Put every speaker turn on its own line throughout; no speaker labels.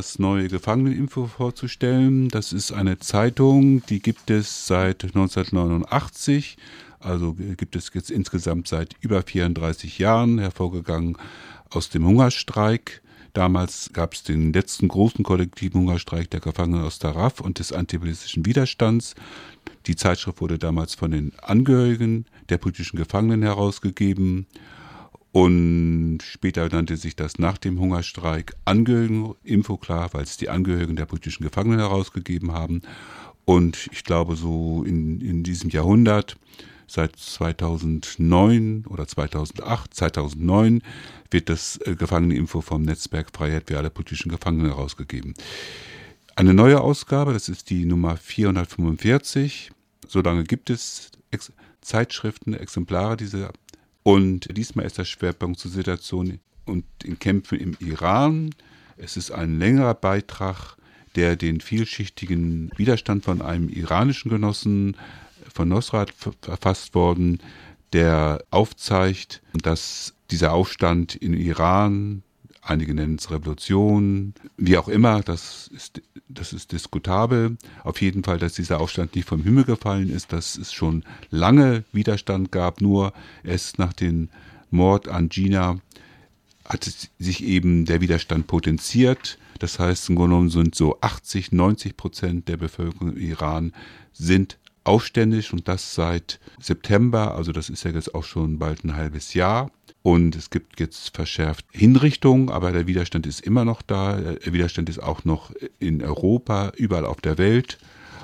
das neue Gefangeneninfo vorzustellen. Das ist eine Zeitung, die gibt es seit 1989. Also gibt es jetzt insgesamt seit über 34 Jahren, hervorgegangen aus dem Hungerstreik. Damals gab es den letzten großen kollektiven Hungerstreik der Gefangenen aus der RAF und des antipolitischen Widerstands. Die Zeitschrift wurde damals von den Angehörigen der politischen Gefangenen herausgegeben und später nannte sich das nach dem Hungerstreik Angehörigeninfo klar, weil es die Angehörigen der politischen Gefangenen herausgegeben haben. Und ich glaube, so in, in diesem Jahrhundert, seit 2009 oder 2008, 2009, wird das äh, Gefangeneninfo vom Netzwerk Freiheit für alle politischen Gefangenen herausgegeben. Eine neue Ausgabe, das ist die Nummer 445. So lange gibt es Ex Zeitschriften, Exemplare dieser und diesmal ist der Schwerpunkt zur Situation und den Kämpfen im Iran. Es ist ein längerer Beitrag, der den vielschichtigen Widerstand von einem iranischen Genossen von Nosrat verfasst worden, der aufzeigt, dass dieser Aufstand in Iran Einige nennen es Revolution, wie auch immer, das ist, das ist diskutabel. Auf jeden Fall, dass dieser Aufstand nicht vom Himmel gefallen ist, dass es schon lange Widerstand gab, nur erst nach dem Mord an Gina hat sich eben der Widerstand potenziert. Das heißt, im Grunde genommen sind so 80, 90 Prozent der Bevölkerung im Iran sind aufständisch und das seit September, also das ist ja jetzt auch schon bald ein halbes Jahr. Und es gibt jetzt verschärft Hinrichtungen, aber der Widerstand ist immer noch da. Der Widerstand ist auch noch in Europa, überall auf der Welt.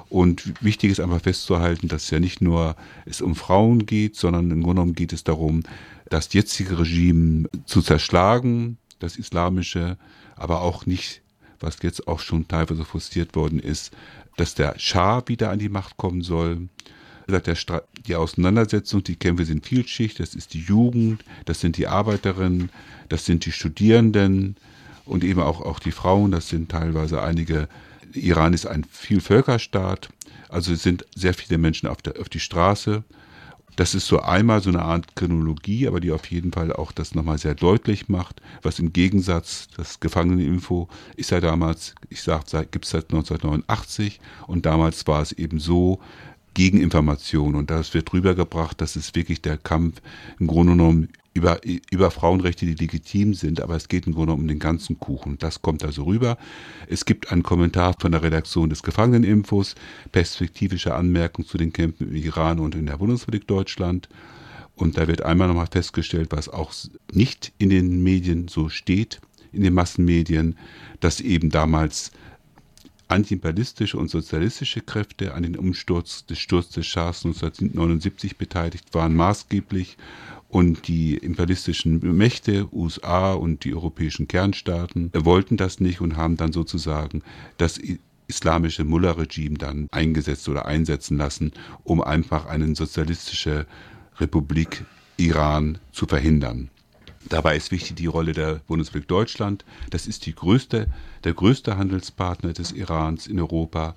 Und wichtig ist einfach festzuhalten, dass es ja nicht nur es um Frauen geht, sondern im Grunde genommen geht es darum, das jetzige Regime zu zerschlagen, das islamische, aber auch nicht, was jetzt auch schon teilweise frustriert worden ist, dass der Schah wieder an die Macht kommen soll die Auseinandersetzung, die Kämpfe sind vielschichtig. Das ist die Jugend, das sind die Arbeiterinnen, das sind die Studierenden und eben auch, auch die Frauen. Das sind teilweise einige. Iran ist ein Vielvölkerstaat, also es sind sehr viele Menschen auf, der, auf die Straße. Das ist so einmal so eine Art Chronologie, aber die auf jeden Fall auch das nochmal sehr deutlich macht, was im Gegensatz, das Gefangeneninfo ist ja damals, ich sage, gibt es seit 1989 und damals war es eben so, Gegeninformation und das wird rübergebracht, dass es wirklich der Kampf im Grunde genommen über, über Frauenrechte, die legitim sind, aber es geht im Grunde um den ganzen Kuchen. Das kommt also rüber. Es gibt einen Kommentar von der Redaktion des Gefangeneninfos, perspektivische Anmerkungen zu den Kämpfen im Iran und in der Bundesrepublik Deutschland. Und da wird einmal nochmal festgestellt, was auch nicht in den Medien so steht, in den Massenmedien, dass eben damals antiimperialistische und sozialistische Kräfte an den Umsturz des Sturz des Schahs 1979 beteiligt waren, maßgeblich und die imperialistischen Mächte, USA und die europäischen Kernstaaten, wollten das nicht und haben dann sozusagen das islamische Mullah-Regime dann eingesetzt oder einsetzen lassen, um einfach eine sozialistische Republik Iran zu verhindern. Dabei ist wichtig die Rolle der Bundesrepublik Deutschland. Das ist die größte, der größte Handelspartner des Irans in Europa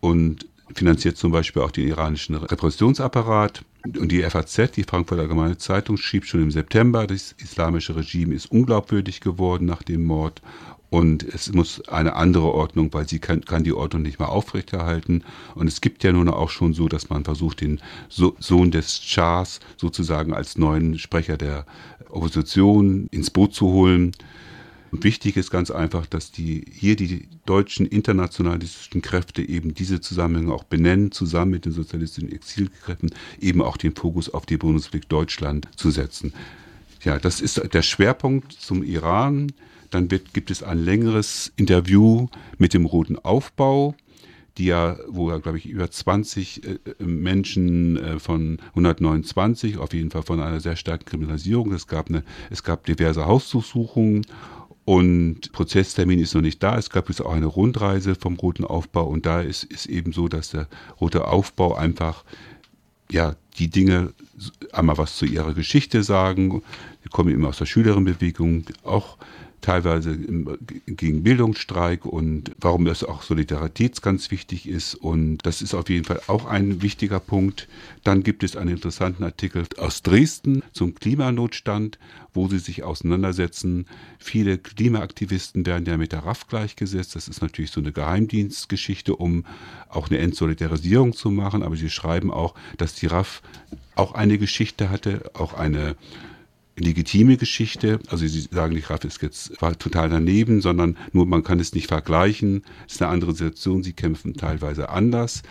und finanziert zum Beispiel auch den iranischen Repressionsapparat. Und die FAZ, die Frankfurter Allgemeine Zeitung, schrieb schon im September, das islamische Regime ist unglaubwürdig geworden nach dem Mord und es muss eine andere Ordnung, weil sie kann, kann die Ordnung nicht mehr aufrechterhalten. Und es gibt ja nun auch schon so, dass man versucht, den so Sohn des Schahs sozusagen als neuen Sprecher der Opposition ins Boot zu holen. Und wichtig ist ganz einfach, dass die hier die deutschen internationalistischen Kräfte eben diese Zusammenhänge auch benennen, zusammen mit den sozialistischen Exilkräften eben auch den Fokus auf die Bundesrepublik Deutschland zu setzen. Ja, das ist der Schwerpunkt zum Iran. Dann wird, gibt es ein längeres Interview mit dem Roten Aufbau, die ja, wo ja, glaube ich, über 20 äh, Menschen äh, von 129, auf jeden Fall von einer sehr starken Kriminalisierung. Es gab, eine, es gab diverse Hausdurchsuchungen und Prozesstermin ist noch nicht da. Es gab jetzt auch eine Rundreise vom Roten Aufbau und da ist, ist eben so, dass der Rote Aufbau einfach ja, die Dinge einmal was zu ihrer Geschichte sagen. Die kommen immer aus der Schülerinnenbewegung, auch teilweise gegen Bildungsstreik und warum das auch Solidarität ganz wichtig ist. Und das ist auf jeden Fall auch ein wichtiger Punkt. Dann gibt es einen interessanten Artikel aus Dresden zum Klimanotstand, wo sie sich auseinandersetzen. Viele Klimaaktivisten werden ja mit der RAF gleichgesetzt. Das ist natürlich so eine Geheimdienstgeschichte, um auch eine Entsolidarisierung zu machen. Aber sie schreiben auch, dass die RAF auch eine Geschichte hatte, auch eine legitime Geschichte. Also Sie sagen, die RAF ist jetzt war total daneben, sondern nur man kann es nicht vergleichen. Es ist eine andere Situation. Sie kämpfen teilweise anders.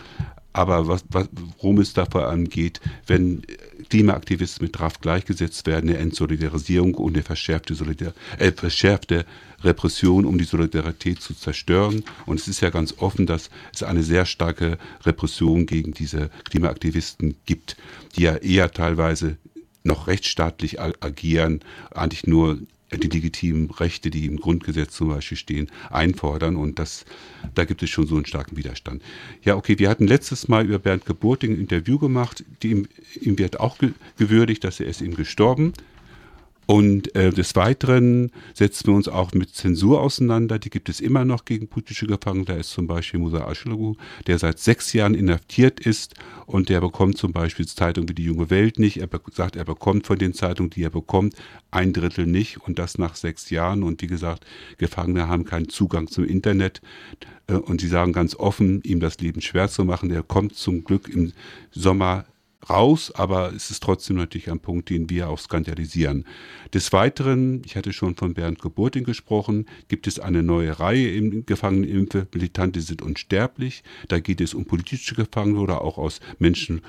Aber was, was, worum es da vor allem geht, wenn Klimaaktivisten mit RAF gleichgesetzt werden, eine Entsolidarisierung und eine verschärfte, Solidar äh, verschärfte Repression, um die Solidarität zu zerstören. Und es ist ja ganz offen, dass es eine sehr starke Repression gegen diese Klimaaktivisten gibt, die ja eher teilweise noch rechtsstaatlich agieren, eigentlich nur die legitimen Rechte, die im Grundgesetz zum Beispiel stehen, einfordern. Und das, da gibt es schon so einen starken Widerstand. Ja, okay, wir hatten letztes Mal über Bernd Geburting ein Interview gemacht. Die, ihm, ihm wird auch gewürdigt, dass er ist ihm gestorben. Und äh, des Weiteren setzen wir uns auch mit Zensur auseinander. Die gibt es immer noch gegen politische Gefangene. Da ist zum Beispiel Musa Aschlagu, der seit sechs Jahren inhaftiert ist und der bekommt zum Beispiel Zeitungen wie die Junge Welt nicht. Er sagt, er bekommt von den Zeitungen, die er bekommt, ein Drittel nicht und das nach sechs Jahren. Und wie gesagt, Gefangene haben keinen Zugang zum Internet. Äh, und sie sagen ganz offen, ihm das Leben schwer zu machen. Er kommt zum Glück im Sommer raus, aber es ist trotzdem natürlich ein Punkt, den wir auch skandalisieren. Des Weiteren, ich hatte schon von Bernd Geburting gesprochen, gibt es eine neue Reihe im Gefangenenimpfe, Militante sind unsterblich. Da geht es um politische Gefangene oder auch aus Menschen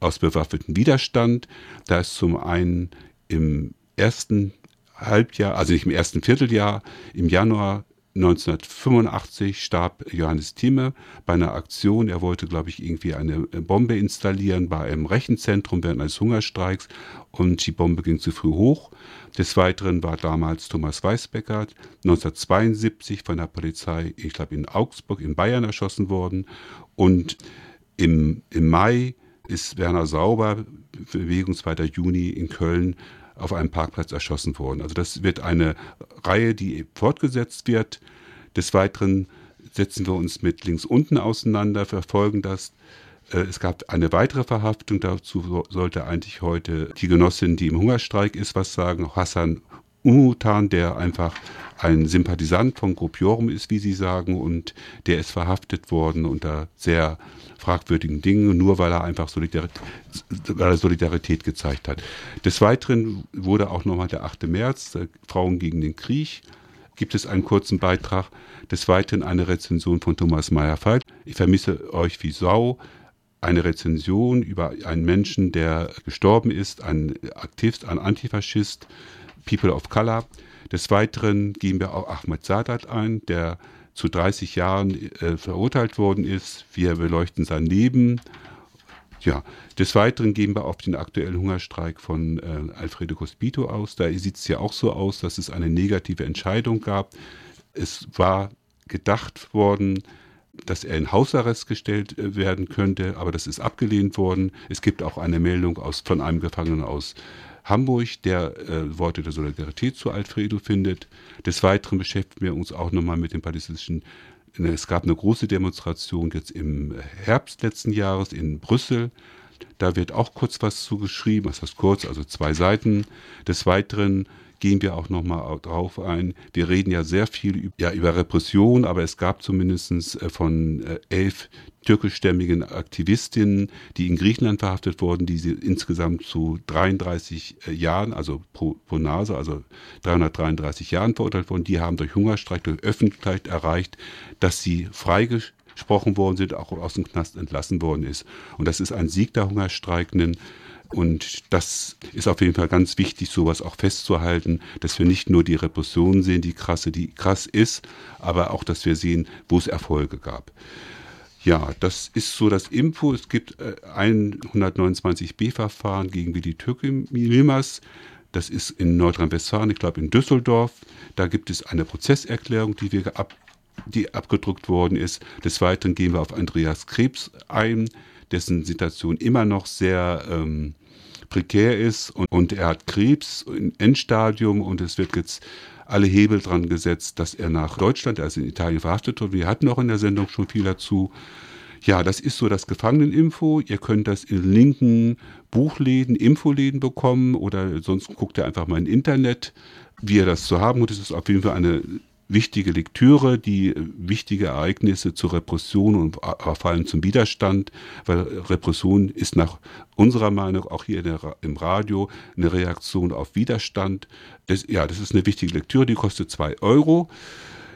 aus bewaffnetem Widerstand. Da ist zum einen im ersten Halbjahr, also nicht im ersten Vierteljahr, im Januar 1985 starb Johannes Thieme bei einer Aktion. Er wollte, glaube ich, irgendwie eine Bombe installieren bei einem Rechenzentrum während eines Hungerstreiks und die Bombe ging zu früh hoch. Des Weiteren war damals Thomas Weisbecker 1972 von der Polizei, ich glaube in Augsburg in Bayern erschossen worden und im, im Mai ist Werner Sauber, Bewegung 2. Juni in Köln, auf einem Parkplatz erschossen worden. Also das wird eine Reihe, die fortgesetzt wird. Des Weiteren setzen wir uns mit links unten auseinander, verfolgen das. Äh, es gab eine weitere Verhaftung, dazu sollte eigentlich heute die Genossin, die im Hungerstreik ist, was sagen. Hassan Umutan, der einfach ein Sympathisant von Gruppiorum ist, wie Sie sagen, und der ist verhaftet worden unter sehr fragwürdigen Dingen, nur weil er einfach Solidarität, er Solidarität gezeigt hat. Des Weiteren wurde auch nochmal der 8. März, äh, Frauen gegen den Krieg, gibt es einen kurzen Beitrag. Des Weiteren eine Rezension von Thomas Meyer-Falk. Ich vermisse euch wie Sau. Eine Rezension über einen Menschen, der gestorben ist, ein Aktivist, ein Antifaschist, People of Color. Des Weiteren gehen wir auch Ahmed Sadat ein, der zu 30 Jahren äh, verurteilt worden ist. Wir beleuchten sein Leben. Ja, des Weiteren gehen wir auf den aktuellen Hungerstreik von äh, Alfredo Cospito aus. Da sieht es ja auch so aus, dass es eine negative Entscheidung gab. Es war gedacht worden, dass er in Hausarrest gestellt äh, werden könnte, aber das ist abgelehnt worden. Es gibt auch eine Meldung aus, von einem Gefangenen aus Hamburg, der äh, Worte der Solidarität zu Alfredo findet. Des Weiteren beschäftigen wir uns auch nochmal mit dem palästinensischen es gab eine große Demonstration jetzt im Herbst letzten Jahres in Brüssel. Da wird auch kurz was zugeschrieben, was heißt kurz, also zwei Seiten. Des Weiteren gehen wir auch nochmal drauf ein. Wir reden ja sehr viel ja, über Repression, aber es gab zumindest äh, von äh, elf türkischstämmigen Aktivistinnen, die in Griechenland verhaftet wurden, die sie insgesamt zu 33 äh, Jahren, also pro, pro Nase, also 333 Jahren verurteilt wurden. Die haben durch Hungerstreik, durch Öffentlichkeit erreicht, dass sie freigesprochen worden sind, auch aus dem Knast entlassen worden ist. Und das ist ein Sieg der Hungerstreikenden. Und das ist auf jeden Fall ganz wichtig, sowas auch festzuhalten, dass wir nicht nur die Repression sehen, die krasse, die krass ist, aber auch, dass wir sehen, wo es Erfolge gab. Ja, das ist so das Info. Es gibt äh, ein 129b-Verfahren gegen Willi Yilmaz. Das ist in Nordrhein-Westfalen, ich glaube in Düsseldorf. Da gibt es eine Prozesserklärung, die, wir ab, die abgedruckt worden ist. Des Weiteren gehen wir auf Andreas Krebs ein, dessen Situation immer noch sehr ähm, prekär ist und, und er hat Krebs im Endstadium und es wird jetzt alle Hebel dran gesetzt, dass er nach Deutschland, also in Italien verhaftet wird. Wir hatten auch in der Sendung schon viel dazu. Ja, das ist so das Gefangeneninfo. Ihr könnt das in linken Buchläden, Infoläden bekommen oder sonst guckt ihr einfach mal im Internet, wie ihr das zu haben. Und es ist auf jeden Fall eine wichtige Lektüre, die wichtige Ereignisse zur Repression und vor allem zum Widerstand, weil Repression ist nach unserer Meinung auch hier der, im Radio eine Reaktion auf Widerstand. Das, ja, das ist eine wichtige Lektüre, die kostet zwei Euro.